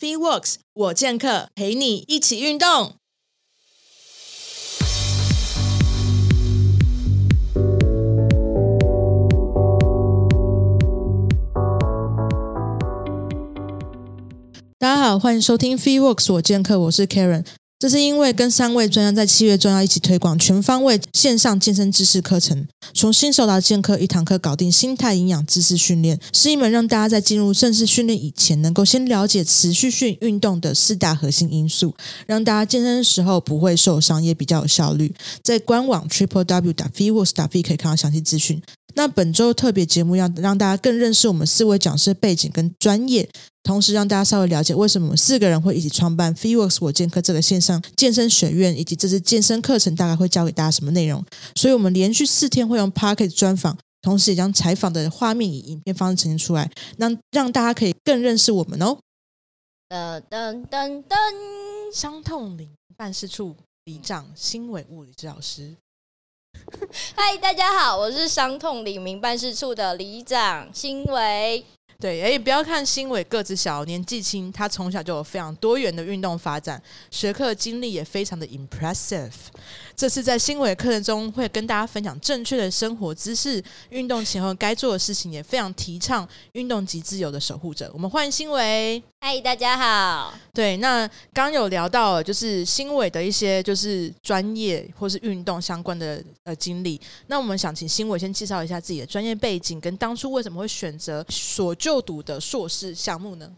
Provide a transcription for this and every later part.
FreeWorks 我健客陪你一起运动。大家好，欢迎收听 FreeWorks 我健客，我是 Karen。这是因为跟三位专家在七月中要一起推广全方位线上健身知识课程，从新手到健客，一堂课搞定心态、营养、知识训练，是一门让大家在进入正式训练以前，能够先了解持续性运动的四大核心因素，让大家健身的时候不会受伤，也比较有效率。在官网 triple w 打 fitworks 打 f 可以看到详细资讯。那本周特别节目要让大家更认识我们四位讲师的背景跟专业。同时让大家稍微了解为什么我们四个人会一起创办 FitWorks 我健客这个线上健身学院，以及这次健身课程大概会教给大家什么内容。所以，我们连续四天会用 Podcast 专访，同时也将采访的画面以影片方式呈现出来，让让大家可以更认识我们哦。噔噔噔噔，伤痛领办事处里长新伟物理治疗师。嗨，大家好，我是伤痛李明办事处的李长新伟。对，哎，不要看新伟个子小，年纪轻，他从小就有非常多元的运动发展，学科经历也非常的 impressive。这次在新伟课程中会跟大家分享正确的生活姿势，运动前后该做的事情，也非常提倡运动及自由的守护者。我们欢迎新伟。嗨，大家好。对，那刚有聊到就是新伟的一些就是专业或是运动相关的呃经历。那我们想请新伟先介绍一下自己的专业背景，跟当初为什么会选择所就读的硕士项目呢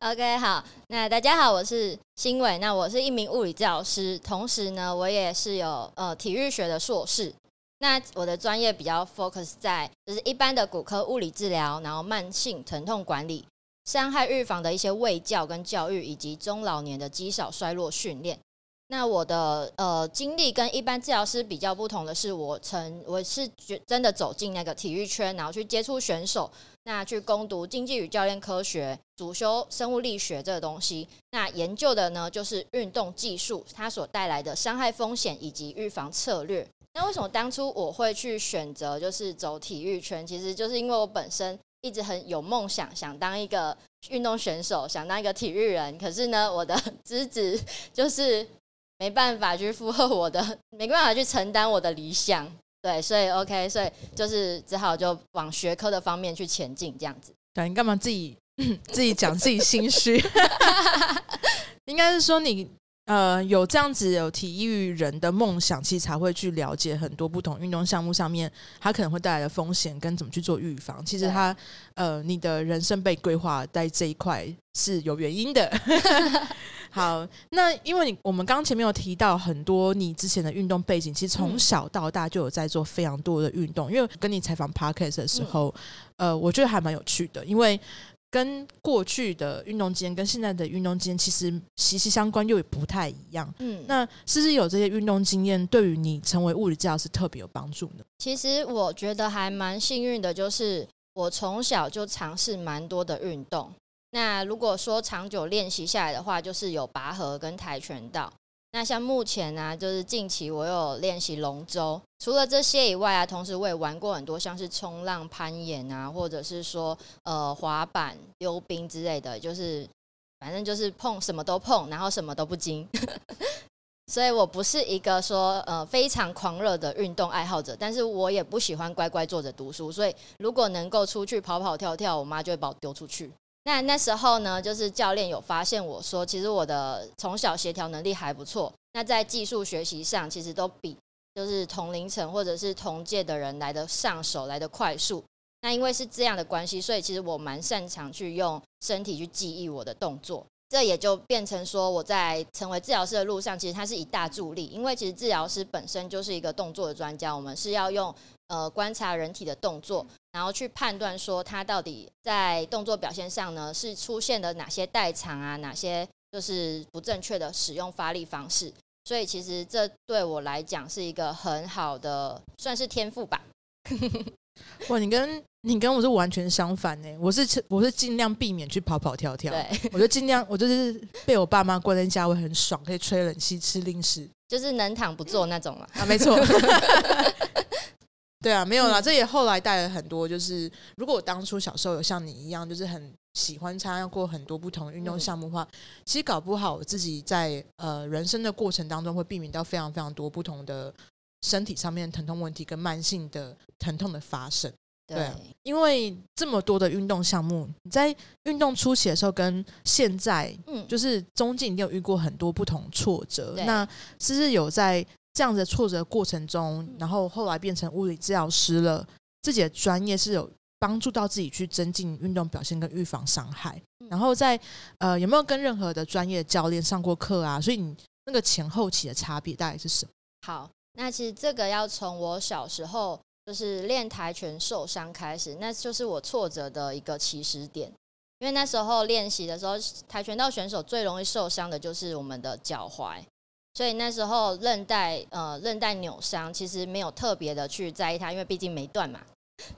？OK，好，那大家好，我是新伟，那我是一名物理治疗师，同时呢，我也是有呃体育学的硕士。那我的专业比较 focus 在就是一般的骨科物理治疗，然后慢性疼痛管理。伤害预防的一些卫教跟教育，以及中老年的肌少衰弱训练。那我的呃经历跟一般治疗师比较不同的是，我曾我是觉真的走进那个体育圈，然后去接触选手，那去攻读竞技与教练科学，主修生物力学这个东西。那研究的呢，就是运动技术它所带来的伤害风险以及预防策略。那为什么当初我会去选择就是走体育圈？其实就是因为我本身。一直很有梦想，想当一个运动选手，想当一个体育人。可是呢，我的 资质就是没办法去负荷我的，没办法去承担我的理想。对，所以 OK，所以就是只好就往学科的方面去前进，这样子。对，你干嘛自己 自己讲自己心虚？应该是说你。呃，有这样子有体育人的梦想，其实才会去了解很多不同运动项目上面，它可能会带来的风险跟怎么去做预防。其实它，呃，你的人生被规划在这一块是有原因的。好，那因为你我们刚前面有提到很多你之前的运动背景，其实从小到大就有在做非常多的运动。因为跟你采访 Podcast 的时候，呃，我觉得还蛮有趣的，因为。跟过去的运动经验跟现在的运动经验其实息息相关，又也不太一样。嗯，那是不是有这些运动经验，对于你成为物理治疗师特别有帮助呢？其实我觉得还蛮幸运的，就是我从小就尝试蛮多的运动。那如果说长久练习下来的话，就是有拔河跟跆拳道。那像目前呢、啊，就是近期我有练习龙舟。除了这些以外啊，同时我也玩过很多像是冲浪、攀岩啊，或者是说呃滑板、溜冰之类的，就是反正就是碰什么都碰，然后什么都不精。所以我不是一个说呃非常狂热的运动爱好者，但是我也不喜欢乖乖坐着读书。所以如果能够出去跑跑跳跳，我妈就会把我丢出去。那那时候呢，就是教练有发现我说，其实我的从小协调能力还不错。那在技术学习上，其实都比就是同龄层或者是同届的人来的上手来的快速。那因为是这样的关系，所以其实我蛮擅长去用身体去记忆我的动作。这也就变成说，我在成为治疗师的路上，其实它是一大助力。因为其实治疗师本身就是一个动作的专家，我们是要用。呃，观察人体的动作，然后去判断说他到底在动作表现上呢，是出现了哪些代偿啊，哪些就是不正确的使用发力方式。所以其实这对我来讲是一个很好的，算是天赋吧。哇，你跟你跟我是完全相反呢。我是我是尽量避免去跑跑跳跳，对，我就尽量我就是被我爸妈关在家，我很爽，可以吹冷气、吃零食，就是能躺不坐那种嘛。啊，没错。对啊，没有啦，这也后来带了很多。就是如果我当初小时候有像你一样，就是很喜欢参加过很多不同的运动项目的话，嗯、其实搞不好我自己在呃人生的过程当中会避免到非常非常多不同的身体上面的疼痛问题跟慢性的疼痛的发生。对，对，因为这么多的运动项目，你在运动初期的时候跟现在，嗯，就是中间一定有遇过很多不同挫折。那是不是有在这样的挫折过程中，然后后来变成物理治疗师了？自己的专业是有帮助到自己去增进运动表现跟预防伤害。嗯、然后在呃，有没有跟任何的专业教练上过课啊？所以你那个前后期的差别大概是什么？好，那其实这个要从我小时候。就是练跆拳受伤开始，那就是我挫折的一个起始点。因为那时候练习的时候，跆拳道选手最容易受伤的就是我们的脚踝，所以那时候韧带呃韧带扭伤，其实没有特别的去在意它，因为毕竟没断嘛。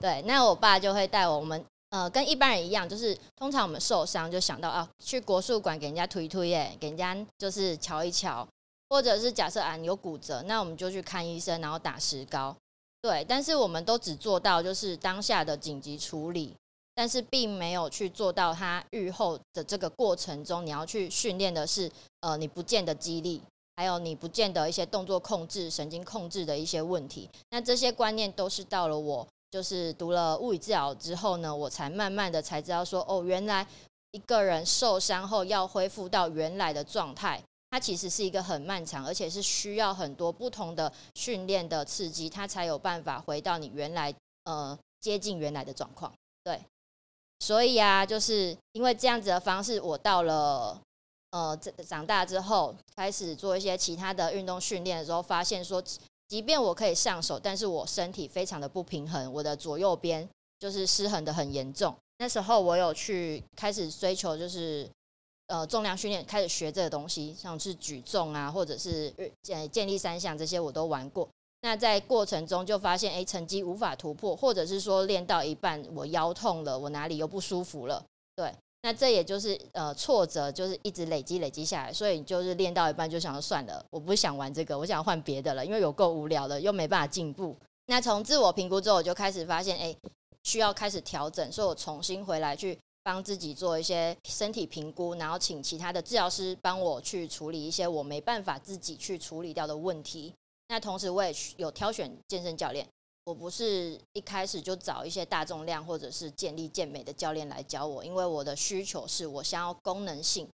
对，那我爸就会带我们呃跟一般人一样，就是通常我们受伤就想到啊去国术馆给人家推推耶，给人家就是瞧一瞧，或者是假设啊你有骨折，那我们就去看医生，然后打石膏。对，但是我们都只做到就是当下的紧急处理，但是并没有去做到他愈后的这个过程中，你要去训练的是呃你不见的肌力，还有你不见得一些动作控制、神经控制的一些问题。那这些观念都是到了我就是读了物理治疗之后呢，我才慢慢的才知道说，哦，原来一个人受伤后要恢复到原来的状态。它其实是一个很漫长，而且是需要很多不同的训练的刺激，它才有办法回到你原来呃接近原来的状况。对，所以啊，就是因为这样子的方式，我到了呃长大之后，开始做一些其他的运动训练的时候，发现说，即便我可以上手，但是我身体非常的不平衡，我的左右边就是失衡的很严重。那时候我有去开始追求就是。呃，重量训练开始学这个东西，像是举重啊，或者是健健力三项这些我都玩过。那在过程中就发现，哎，成绩无法突破，或者是说练到一半我腰痛了，我哪里又不舒服了？对，那这也就是呃挫折，就是一直累积累积下来，所以就是练到一半就想说算了，我不想玩这个，我想换别的了，因为有够无聊的，又没办法进步。那从自我评估之后，我就开始发现，哎，需要开始调整，所以我重新回来去。帮自己做一些身体评估，然后请其他的治疗师帮我去处理一些我没办法自己去处理掉的问题。那同时我也有挑选健身教练，我不是一开始就找一些大重量或者是健力健美的教练来教我，因为我的需求是我想要功能性。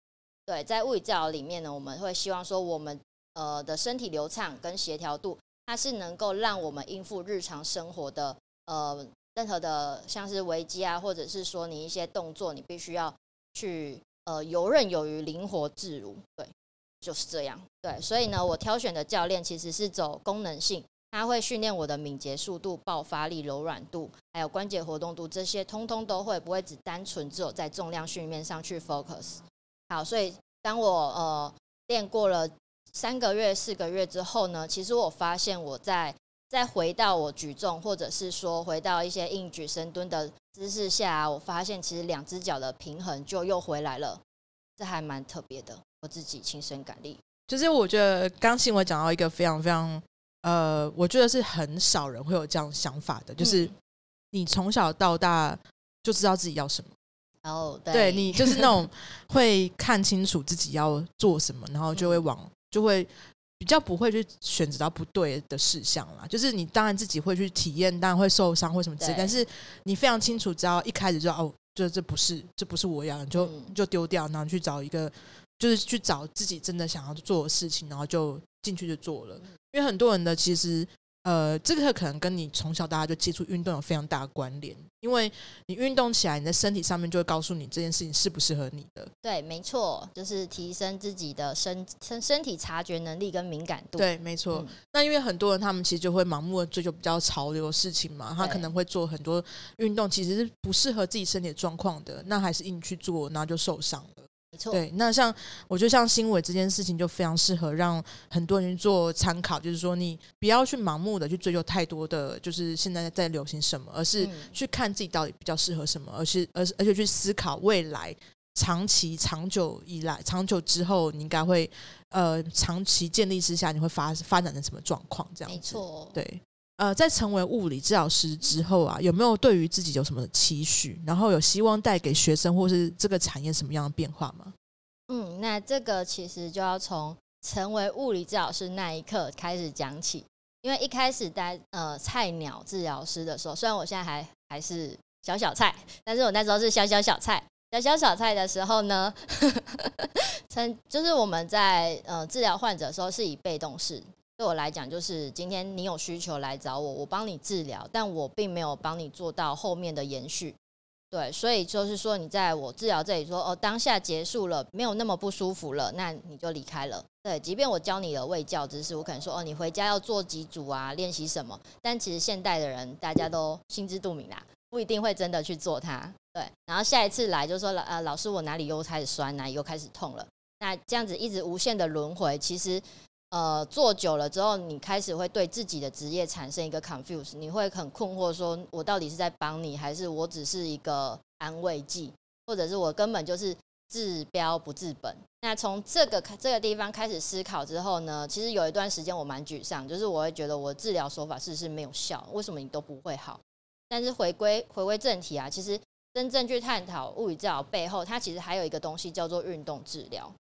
对，在物理治疗里面呢，我们会希望说我们呃的身体流畅跟协调度，它是能够让我们应付日常生活的呃。任何的像是危机啊，或者是说你一些动作，你必须要去呃游刃有余、灵活自如，对，就是这样。对，所以呢，我挑选的教练其实是走功能性，他会训练我的敏捷速度、爆发力、柔软度，还有关节活动度，这些通通都会，不会只单纯只有在重量训练上去 focus。好，所以当我呃练过了三个月、四个月之后呢，其实我发现我在。再回到我举重，或者是说回到一些硬举、深蹲的姿势下，我发现其实两只脚的平衡就又回来了，这还蛮特别的。我自己亲身感历，就是我觉得刚新闻讲到一个非常非常呃，我觉得是很少人会有这样想法的，就是你从小到大就知道自己要什么，然后、oh, 对，你就是那种 会看清楚自己要做什么，然后就会往就会。比较不会去选择到不对的事项啦，就是你当然自己会去体验，当然会受伤或什么之类，但是你非常清楚，只要一开始就哦，这这不是，这不是我要，你就就丢掉，然后去找一个，就是去找自己真的想要做的事情，然后就进去就做了。因为很多人的其实。呃，这个可能跟你从小到大就接触运动有非常大的关联，因为你运动起来，你的身体上面就会告诉你这件事情适不适合你的。对，没错，就是提升自己的身身身体察觉能力跟敏感度。对，没错。嗯、那因为很多人他们其实就会盲目的追求比较潮流的事情嘛，他可能会做很多运动，其实是不适合自己身体的状况的，那还是硬去做，然后就受伤了。没错，对，那像我觉得像新伟这件事情就非常适合让很多人做参考，就是说你不要去盲目的去追求太多的，就是现在在流行什么，而是去看自己到底比较适合什么，而是而而且去思考未来长期长久以来长久之后你应该会呃长期建立之下你会发发展成什么状况这样子。没错，对。呃，在成为物理治疗师之后啊，有没有对于自己有什么期许？然后有希望带给学生或是这个产业什么样的变化吗？嗯，那这个其实就要从成为物理治疗师那一刻开始讲起。因为一开始在呃菜鸟治疗师的时候，虽然我现在还还是小小菜，但是我那时候是小小小菜，小小小菜的时候呢，曾就是我们在呃治疗患者的时候是以被动式，对我来讲就是今天你有需求来找我，我帮你治疗，但我并没有帮你做到后面的延续。对，所以就是说，你在我治疗这里说，哦，当下结束了，没有那么不舒服了，那你就离开了。对，即便我教你的卫教知识，我可能说，哦，你回家要做几组啊，练习什么？但其实现代的人大家都心知肚明啦，不一定会真的去做它。对，然后下一次来就说，呃，老师，我哪里又开始酸，哪里又开始痛了？那这样子一直无限的轮回，其实。呃，做久了之后，你开始会对自己的职业产生一个 confuse，你会很困惑，说我到底是在帮你，还是我只是一个安慰剂，或者是我根本就是治标不治本。那从这个这个地方开始思考之后呢，其实有一段时间我蛮沮丧，就是我会觉得我治疗手法是不是没有效？为什么你都不会好？但是回归回归正题啊，其实真正去探讨物理治疗背后，它其实还有一个东西叫做运动治疗。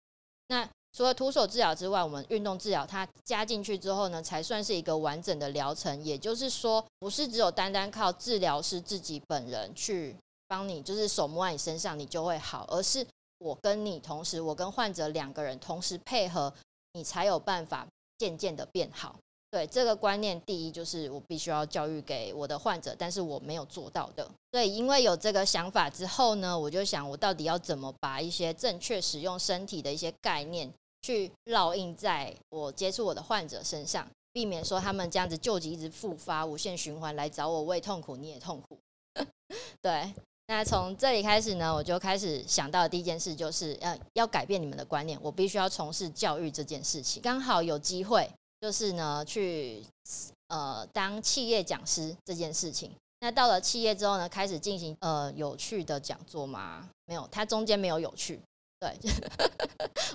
那除了徒手治疗之外，我们运动治疗它加进去之后呢，才算是一个完整的疗程。也就是说，不是只有单单靠治疗师自己本人去帮你，就是手摸在你身上你就会好，而是我跟你同时，我跟患者两个人同时配合，你才有办法渐渐的变好。对，这个观念，第一就是我必须要教育给我的患者，但是我没有做到的。对，因为有这个想法之后呢，我就想我到底要怎么把一些正确使用身体的一些概念。去烙印在我接触我的患者身上，避免说他们这样子旧疾一直复发、无限循环来找我，我也痛苦，你也痛苦。对，那从这里开始呢，我就开始想到的第一件事就是，呃，要改变你们的观念，我必须要从事教育这件事情。刚好有机会，就是呢，去呃当企业讲师这件事情。那到了企业之后呢，开始进行呃有趣的讲座吗？没有，它中间没有有趣。对，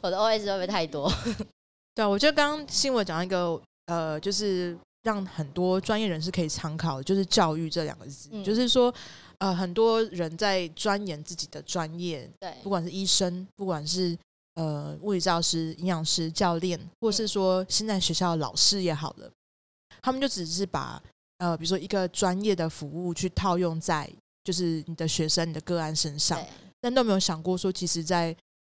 我的 OS 会不会太多？对啊，我觉得刚刚新闻讲一个呃，就是让很多专业人士可以参考，就是教育这两个字，嗯、就是说呃，很多人在钻研自己的专业，对，不管是医生，不管是呃物理治疗师、营养师、教练，或是说现在学校的老师也好了，他们就只是把呃，比如说一个专业的服务去套用在就是你的学生、你的个案身上，但都没有想过说，其实，在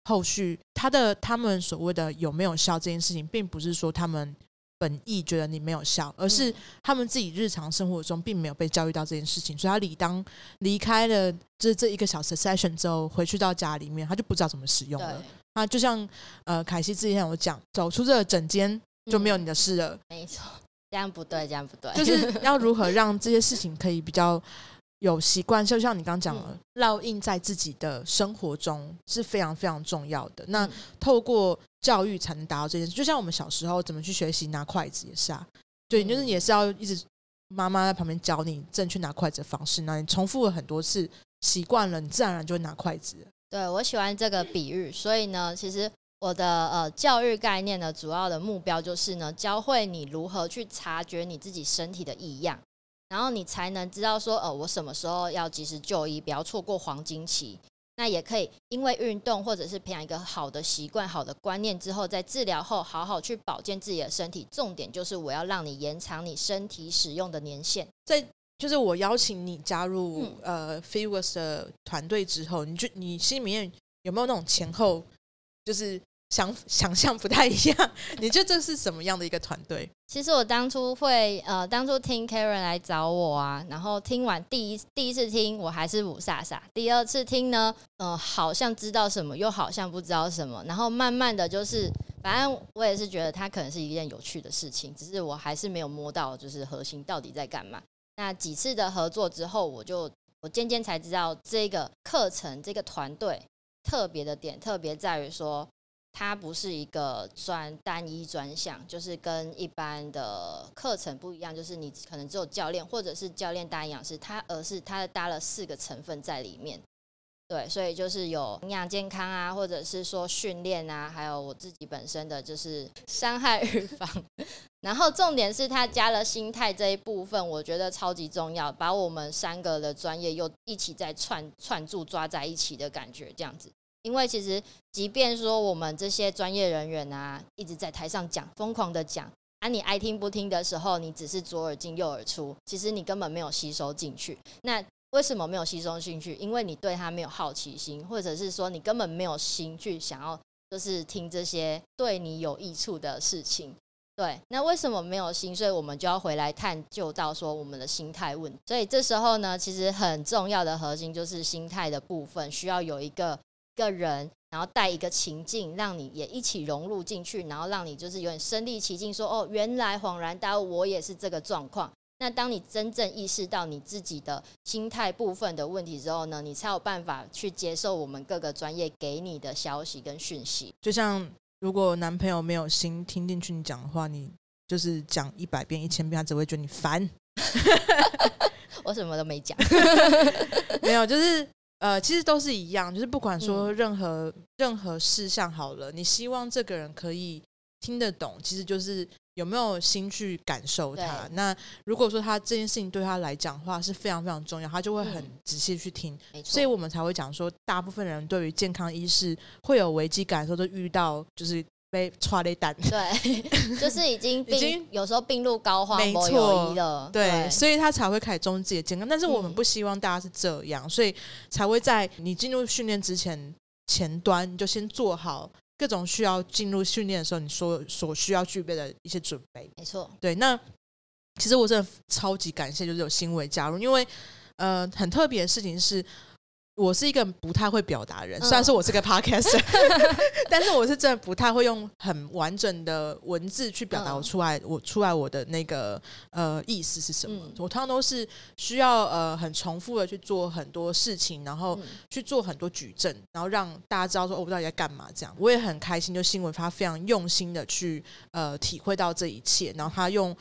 后续他的他们所谓的有没有效这件事情，并不是说他们本意觉得你没有效，而是他们自己日常生活中并没有被教育到这件事情，所以他理当离开了这这一个小时的 session 之后，回去到家里面，他就不知道怎么使用了。那就像呃凯西之前有讲，走出这个整间就没有你的事了。没错，这样不对，这样不对，就是要如何让这些事情可以比较。有习惯，就像你刚刚讲的，烙印在自己的生活中是非常非常重要的。那透过教育才能达到这件事。就像我们小时候怎么去学习拿筷子也是啊，对，就是也是要一直妈妈在旁边教你正确拿筷子的方式。那你重复了很多次，习惯了，你自然而然就会拿筷子。对，我喜欢这个比喻，所以呢，其实我的呃教育概念呢，主要的目标就是呢，教会你如何去察觉你自己身体的异样。然后你才能知道说，呃，我什么时候要及时就医，不要错过黄金期。那也可以因为运动或者是培养一个好的习惯、好的观念之后，在治疗后好好去保健自己的身体。重点就是我要让你延长你身体使用的年限。在就是我邀请你加入、嗯、呃 Fitworks 的团队之后，你就你心里面有没有那种前后就是？想 想象不太一样，你觉得这是什么样的一个团队？其实我当初会呃，当初听 Karen 来找我啊，然后听完第一第一次听我还是五傻傻，第二次听呢，呃，好像知道什么，又好像不知道什么，然后慢慢的就是，反正我也是觉得它可能是一件有趣的事情，只是我还是没有摸到就是核心到底在干嘛。那几次的合作之后，我就我渐渐才知道这个课程这个团队特别的点，特别在于说。它不是一个专单一专项，就是跟一般的课程不一样，就是你可能只有教练或者是教练搭营养师，它而是它搭了四个成分在里面。对，所以就是有营养健康啊，或者是说训练啊，还有我自己本身的就是伤害预防。然后重点是他加了心态这一部分，我觉得超级重要，把我们三个的专业又一起在串串住抓在一起的感觉，这样子。因为其实即便说我们这些专业人员啊，一直在台上讲，疯狂的讲，啊，你爱听不听的时候，你只是左耳进右耳出，其实你根本没有吸收进去。那为什么没有吸收进去？因为你对他没有好奇心，或者是说你根本没有心去想要，就是听这些对你有益处的事情。对，那为什么没有心？所以我们就要回来探究到说我们的心态问题。所以这时候呢，其实很重要的核心就是心态的部分，需要有一个个人，然后带一个情境，让你也一起融入进去，然后让你就是有点身临其境，说哦，原来恍然大悟，我也是这个状况。那当你真正意识到你自己的心态部分的问题之后呢，你才有办法去接受我们各个专业给你的消息跟讯息。就像如果男朋友没有心听进去你讲的话，你就是讲一百遍、一千遍，他只会觉得你烦。我什么都没讲，没有，就是呃，其实都是一样，就是不管说任何、嗯、任何事项好了，你希望这个人可以听得懂，其实就是。有没有心去感受它？那如果说他这件事情对他来讲的话是非常非常重要，他就会很仔细去听。嗯、所以我们才会讲说，大部分人对于健康意识会有危机感的时候，都遇到就是被踹了一蛋。对，就是已经病已经有时候病入膏肓，没错了。对，对，所以他才会开始重视自己的健康。但是我们不希望大家是这样，嗯、所以才会在你进入训练之前前端你就先做好。各种需要进入训练的时候，你所所需要具备的一些准备，没错。对，那其实我真的超级感谢，就是有新伟加入，因为呃，很特别的事情是。我是一个不太会表达人，虽然说我是个 podcaster，嗯、但是我是真的不太会用很完整的文字去表达我出来，嗯、我出来我的那个呃意思是什么？嗯、我通常都是需要呃很重复的去做很多事情，然后去做很多举证，然后让大家知道说，哦，我到底在干嘛？这样我也很开心，就新闻他非常用心的去呃体会到这一切，然后他用。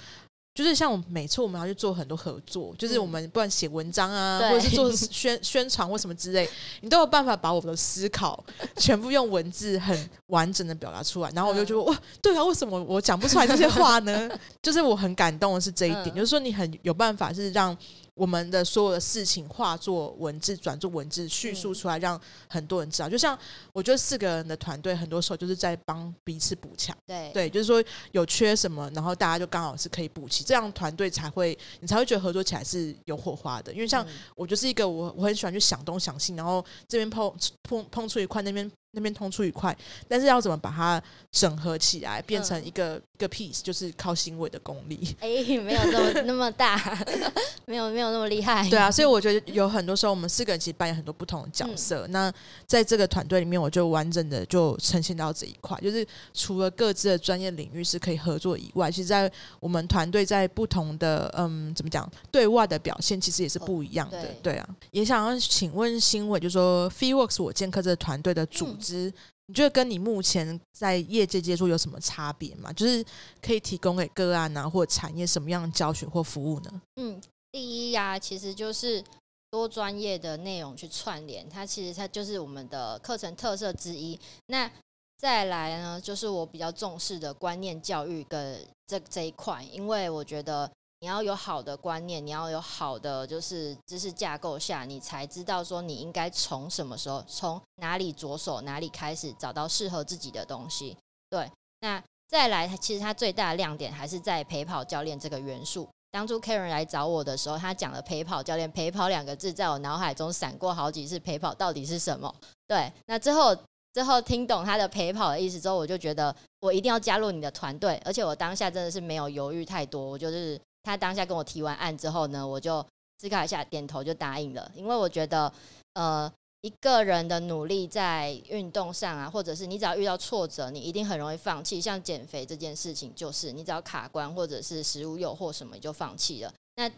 就是像我们每次我们要去做很多合作，就是我们不管写文章啊，嗯、或者是做宣 宣传或什么之类，你都有办法把我们的思考全部用文字很完整的表达出来。然后我就觉得哇，对啊，为什么我讲不出来这些话呢？就是我很感动的是这一点，嗯、就是说你很有办法是让。我们的所有的事情化作文字，转作文字叙述出来，让很多人知道。就像我觉得四个人的团队，很多时候就是在帮彼此补强。对对，就是说有缺什么，然后大家就刚好是可以补齐，这样团队才会你才会觉得合作起来是有火花的。因为像我就是一个我我很喜欢去想东想西，然后这边碰碰碰出一块，那边。那边通出一块，但是要怎么把它整合起来，变成一个、嗯、一个 piece，就是靠新伟的功力。哎，没有那么 那么大，没有没有那么厉害。对啊，所以我觉得有很多时候，我们四个人其实扮演很多不同的角色。嗯、那在这个团队里面，我就完整的就呈现到这一块，就是除了各自的专业领域是可以合作以外，其实，在我们团队在不同的嗯，怎么讲，对外的表现其实也是不一样的。哦、对，对啊，也想要请问新伟，就是说 f e e w o r k s 我剑客这个团队的组织。嗯你觉得跟你目前在业界接触有什么差别吗？就是可以提供给个案啊，或产业什么样的教学或服务呢？嗯，第一呀、其实就是多专业的内容去串联，它其实它就是我们的课程特色之一。那再来呢，就是我比较重视的观念教育跟这这一块，因为我觉得。你要有好的观念，你要有好的就是知识架构下，你才知道说你应该从什么时候，从哪里着手，哪里开始找到适合自己的东西。对，那再来，其实它最大的亮点还是在陪跑教练这个元素。当初 Karen 来找我的时候，他讲了陪跑教练，陪跑两个字在我脑海中闪过好几次，陪跑到底是什么？对，那之后之后听懂他的陪跑的意思之后，我就觉得我一定要加入你的团队，而且我当下真的是没有犹豫太多，我就是。他当下跟我提完案之后呢，我就思考一下，点头就答应了。因为我觉得，呃，一个人的努力在运动上啊，或者是你只要遇到挫折，你一定很容易放弃。像减肥这件事情，就是你只要卡关或者是食物诱惑什么，你就放弃了。那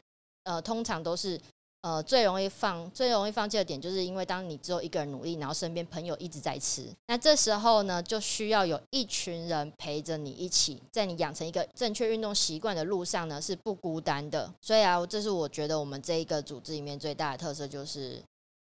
呃，通常都是。呃，最容易放最容易放弃的点，就是因为当你只有一个人努力，然后身边朋友一直在吃，那这时候呢，就需要有一群人陪着你一起，在你养成一个正确运动习惯的路上呢，是不孤单的。所以啊，这是我觉得我们这一个组织里面最大的特色，就是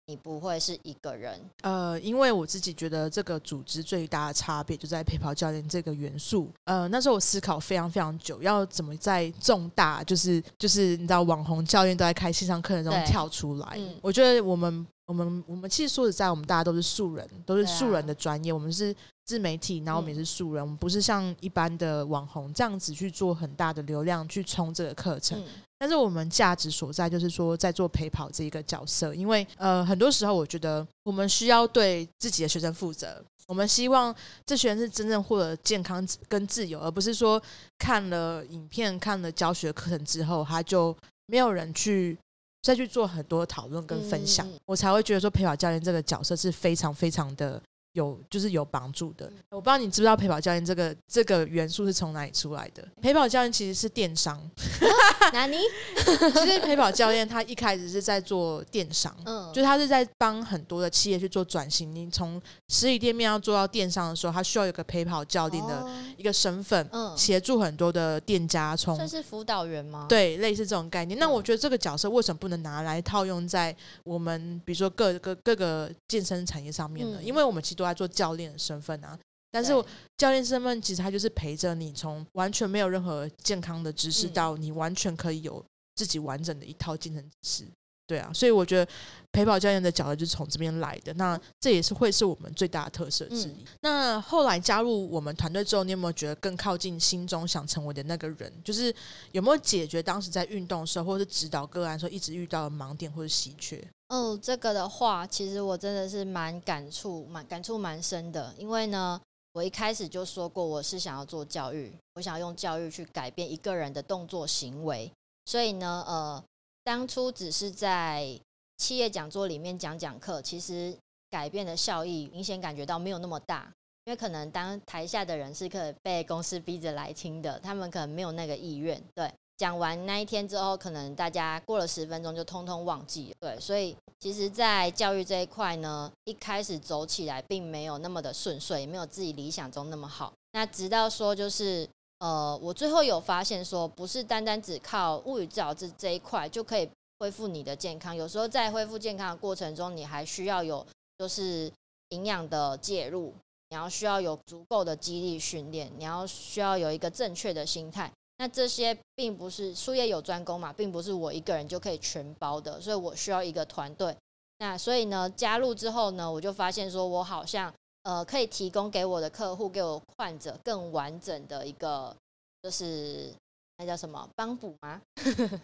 你不会是一个人。呃，因为我自己觉得这个组织最大的差别就在陪跑教练这个元素。呃，那时候我思考非常非常久，要怎么在重大就是就是你知道网红教练都在开线上课程中跳出来。嗯，我觉得我们我们我们其实说实在，我们大家都是素人，都是素人的专业，我们是。自媒体，然后我们也是素人，嗯、我们不是像一般的网红这样子去做很大的流量去冲这个课程。嗯、但是我们价值所在就是说，在做陪跑这一个角色，因为呃，很多时候我觉得我们需要对自己的学生负责。我们希望这学生是真正获得健康跟自由，而不是说看了影片、看了教学课程之后，他就没有人去再去做很多讨论跟分享。嗯、我才会觉得说，陪跑教练这个角色是非常非常的。有就是有帮助的，我不知道你知不知道陪跑教练这个这个元素是从哪里出来的？陪跑教练其实是电商，哪里？其实陪跑教练他一开始是在做电商，嗯，就是他是在帮很多的企业去做转型。你从实体店面要做到电商的时候，他需要有个陪跑教练的一个身份，嗯，协助很多的店家从。这是辅导员吗？对，类似这种概念。那我觉得这个角色为什么不能拿来套用在我们比如说各个各个健身产业上面呢？因为我们其实都。来做教练的身份啊，但是教练身份其实他就是陪着你，从完全没有任何健康的知识到你完全可以有自己完整的一套健身知识，对啊，所以我觉得陪跑教练的角色就是从这边来的，那这也是会是我们最大的特色之一。嗯、那后来加入我们团队之后，你有没有觉得更靠近心中想成为的那个人？就是有没有解决当时在运动的时候，或者是指导个案的时候一直遇到的盲点或者稀缺？哦，这个的话，其实我真的是蛮感触，蛮感触蛮深的。因为呢，我一开始就说过，我是想要做教育，我想要用教育去改变一个人的动作行为。所以呢，呃，当初只是在企业讲座里面讲讲课，其实改变的效益明显感觉到没有那么大。因为可能当台下的人是可以被公司逼着来听的，他们可能没有那个意愿，对。讲完那一天之后，可能大家过了十分钟就通通忘记了。对，所以其实，在教育这一块呢，一开始走起来并没有那么的顺遂，也没有自己理想中那么好。那直到说，就是呃，我最后有发现说，不是单单只靠物理治疗这这一块就可以恢复你的健康。有时候在恢复健康的过程中，你还需要有就是营养的介入，你要需要有足够的肌力训练，你要需要有一个正确的心态。那这些并不是术业有专攻嘛，并不是我一个人就可以全包的，所以我需要一个团队。那所以呢，加入之后呢，我就发现说我好像呃可以提供给我的客户、给我患者更完整的一个，就是那叫什么帮补吗？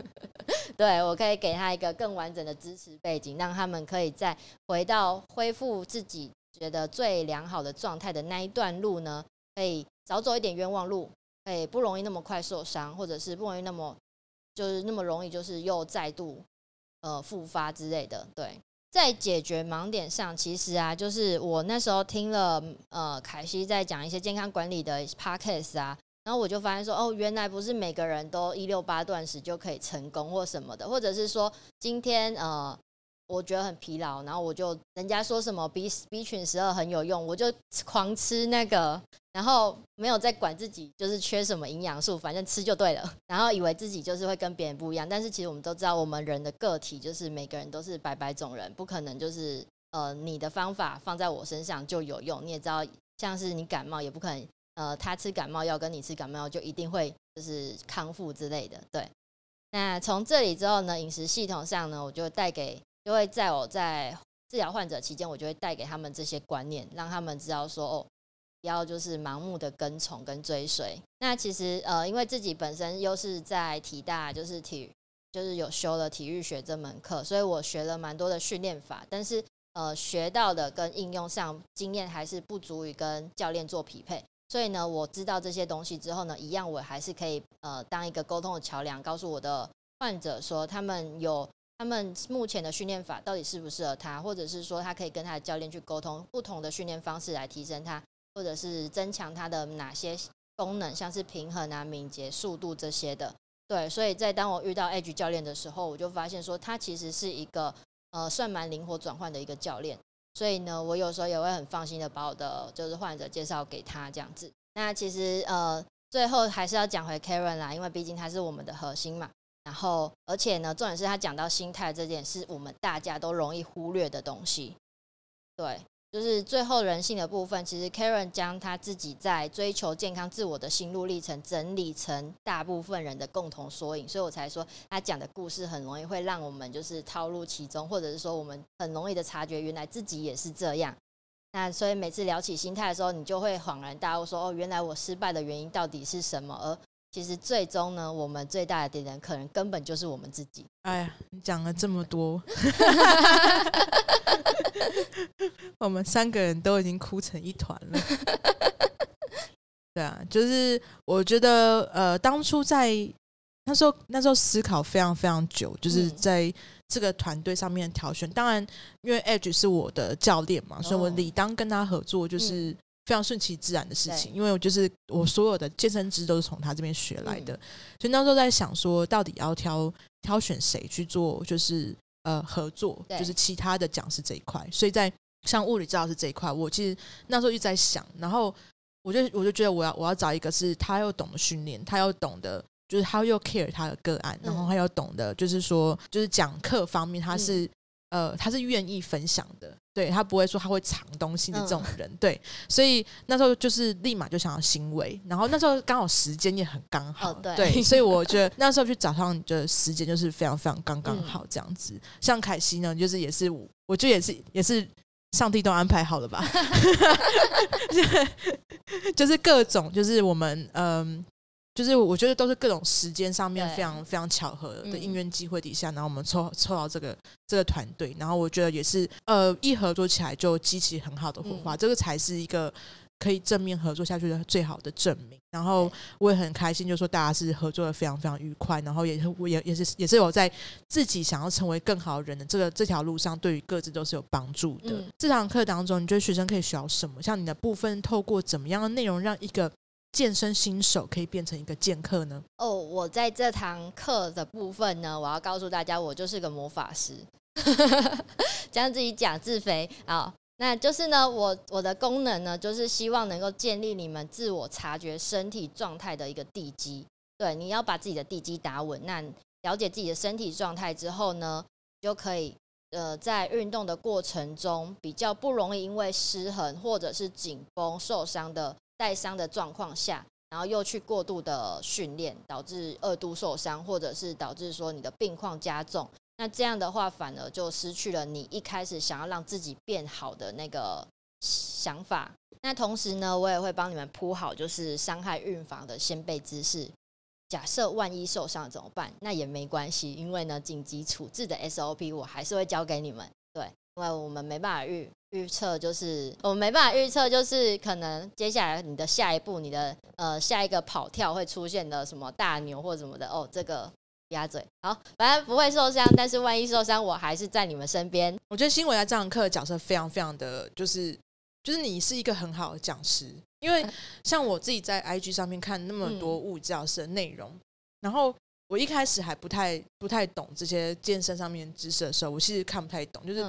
对，我可以给他一个更完整的支持背景，让他们可以在回到恢复自己觉得最良好的状态的那一段路呢，可以少走一点冤枉路。哎，不容易那么快受伤，或者是不容易那么就是那么容易，就是又再度呃复发之类的。对，在解决盲点上，其实啊，就是我那时候听了呃凯西在讲一些健康管理的 podcast 啊，然后我就发现说，哦，原来不是每个人都一六八断食就可以成功或什么的，或者是说今天呃。我觉得很疲劳，然后我就人家说什么 B B 群十二很有用，我就狂吃那个，然后没有在管自己就是缺什么营养素，反正吃就对了。然后以为自己就是会跟别人不一样，但是其实我们都知道，我们人的个体就是每个人都是百百种人，不可能就是呃你的方法放在我身上就有用。你也知道，像是你感冒也不可能呃他吃感冒药跟你吃感冒药就一定会就是康复之类的。对，那从这里之后呢，饮食系统上呢，我就带给。就会在我在治疗患者期间，我就会带给他们这些观念，让他们知道说哦，不要就是盲目的跟从跟追随。那其实呃，因为自己本身又是在体大，就是体就是有修了体育学这门课，所以我学了蛮多的训练法。但是呃，学到的跟应用上经验还是不足以跟教练做匹配。所以呢，我知道这些东西之后呢，一样我还是可以呃当一个沟通的桥梁，告诉我的患者说他们有。他们目前的训练法到底适不适合他，或者是说他可以跟他的教练去沟通不同的训练方式来提升他，或者是增强他的哪些功能，像是平衡啊、敏捷、速度这些的。对，所以在当我遇到 Edge 教练的时候，我就发现说他其实是一个呃算蛮灵活转换的一个教练。所以呢，我有时候也会很放心的把我的就是患者介绍给他这样子。那其实呃最后还是要讲回 Karen 啦，因为毕竟他是我们的核心嘛。然后，而且呢，重点是他讲到心态这件事，我们大家都容易忽略的东西。对，就是最后人性的部分。其实 Karen 将他自己在追求健康自我的心路历程整理成大部分人的共同缩影，所以我才说他讲的故事很容易会让我们就是套入其中，或者是说我们很容易的察觉原来自己也是这样。那所以每次聊起心态的时候，你就会恍然大悟说，说哦，原来我失败的原因到底是什么？而其实最终呢，我们最大的敌人可能根本就是我们自己。哎呀，你讲了这么多，我们三个人都已经哭成一团了。对啊，就是我觉得，呃，当初在那时候，那时候思考非常非常久，就是在这个团队上面挑选。当然，因为 Edge 是我的教练嘛，所以我理当跟他合作，就是。非常顺其自然的事情，因为我就是我所有的健身知识都是从他这边学来的，所以那时候在想说，到底要挑挑选谁去做，就是呃合作，就是其他的讲师这一块。所以在像物理治疗师这一块，我其实那时候一直在想，然后我就我就觉得我要我要找一个是他又懂得训练，他又懂得就是他又 care 他的个案，然后他又懂得就是说就是讲课方面他是。呃，他是愿意分享的，对，他不会说他会藏东西的这种人，嗯、对，所以那时候就是立马就想要行为，然后那时候刚好时间也很刚好，哦、对，对，所以我觉得那时候去找上的时间就是非常非常刚刚好这样子。嗯、像凯西呢，就是也是我觉得也是也是上帝都安排好了吧 就是各种就是我们嗯。就是我觉得都是各种时间上面非常非常巧合的因缘机会底下，然后我们凑凑到这个这个团队，然后我觉得也是呃一合作起来就激起很好的火花，这个才是一个可以正面合作下去的最好的证明。然后我也很开心，就说大家是合作的非常非常愉快，然后也我也也是也是有在自己想要成为更好的人的这个这条路上，对于各自都是有帮助的。这堂课当中，你觉得学生可以学到什么？像你的部分，透过怎么样的内容让一个健身新手可以变成一个健客呢？哦，我在这堂课的部分呢，我要告诉大家，我就是个魔法师，将自己讲自肥啊。那就是呢，我我的功能呢，就是希望能够建立你们自我察觉身体状态的一个地基。对，你要把自己的地基打稳。那了解自己的身体状态之后呢，就可以呃，在运动的过程中比较不容易因为失衡或者是紧绷受伤的。带伤的状况下，然后又去过度的训练，导致二度受伤，或者是导致说你的病况加重。那这样的话，反而就失去了你一开始想要让自己变好的那个想法。那同时呢，我也会帮你们铺好，就是伤害预防的先备知识。假设万一受伤怎么办？那也没关系，因为呢，紧急处置的 SOP 我还是会教给你们。对，因为我们没办法预。预测就是我们没办法预测，就是可能接下来你的下一步，你的呃下一个跑跳会出现的什么大牛或什么的哦，这个鸭嘴好，反正不会受伤，但是万一受伤，我还是在你们身边。我觉得新闻在这堂课的角色非常非常的就是就是你是一个很好的讲师，因为像我自己在 IG 上面看那么多物理治疗师的内容，嗯、然后。我一开始还不太不太懂这些健身上面知识的时候，我其实看不太懂，就是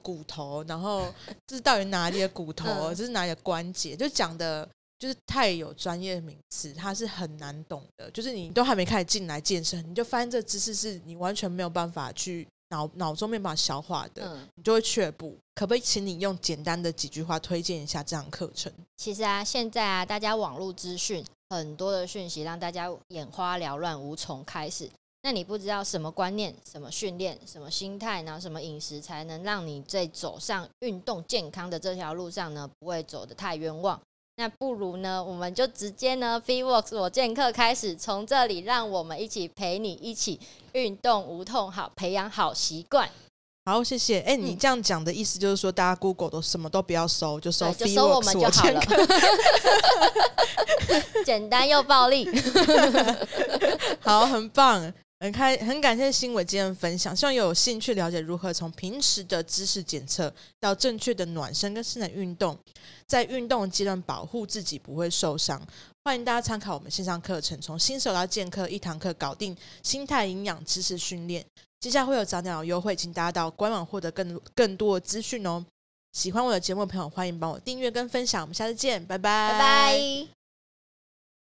骨头，然后这是到底哪里的骨头，这是哪里的关节，就讲的就是太有专业名词，它是很难懂的。就是你都还没开始进来健身，你就发现这知识是你完全没有办法去脑脑中没办法消化的，你就会却步。可不可以请你用简单的几句话推荐一下这堂课程？其实啊，现在啊，大家网络资讯。很多的讯息让大家眼花缭乱，无从开始。那你不知道什么观念、什么训练、什么心态，然后什么饮食，才能让你在走上运动健康的这条路上呢，不会走得太冤枉。那不如呢，我们就直接呢，Fitworks 我健客开始，从这里让我们一起陪你一起运动无痛好，培养好习惯。好，谢谢。哎，你这样讲的意思就是说，大家 Google 都什么都不要搜，就搜，就搜我们就好了。简单又暴力。好，很棒，很开，很感谢新伟今天分享。希望有兴趣了解如何从平时的知识检测到正确的暖身跟伸展运动，在运动阶段保护自己不会受伤。欢迎大家参考我们线上课程，从新手到健客，一堂课搞定心态、营养、知识训练。接下来会有早鸟优惠，请大家到官网获得更更多的资讯哦。喜欢我的节目的朋友，欢迎帮我订阅跟分享。我们下次见，拜拜。拜拜。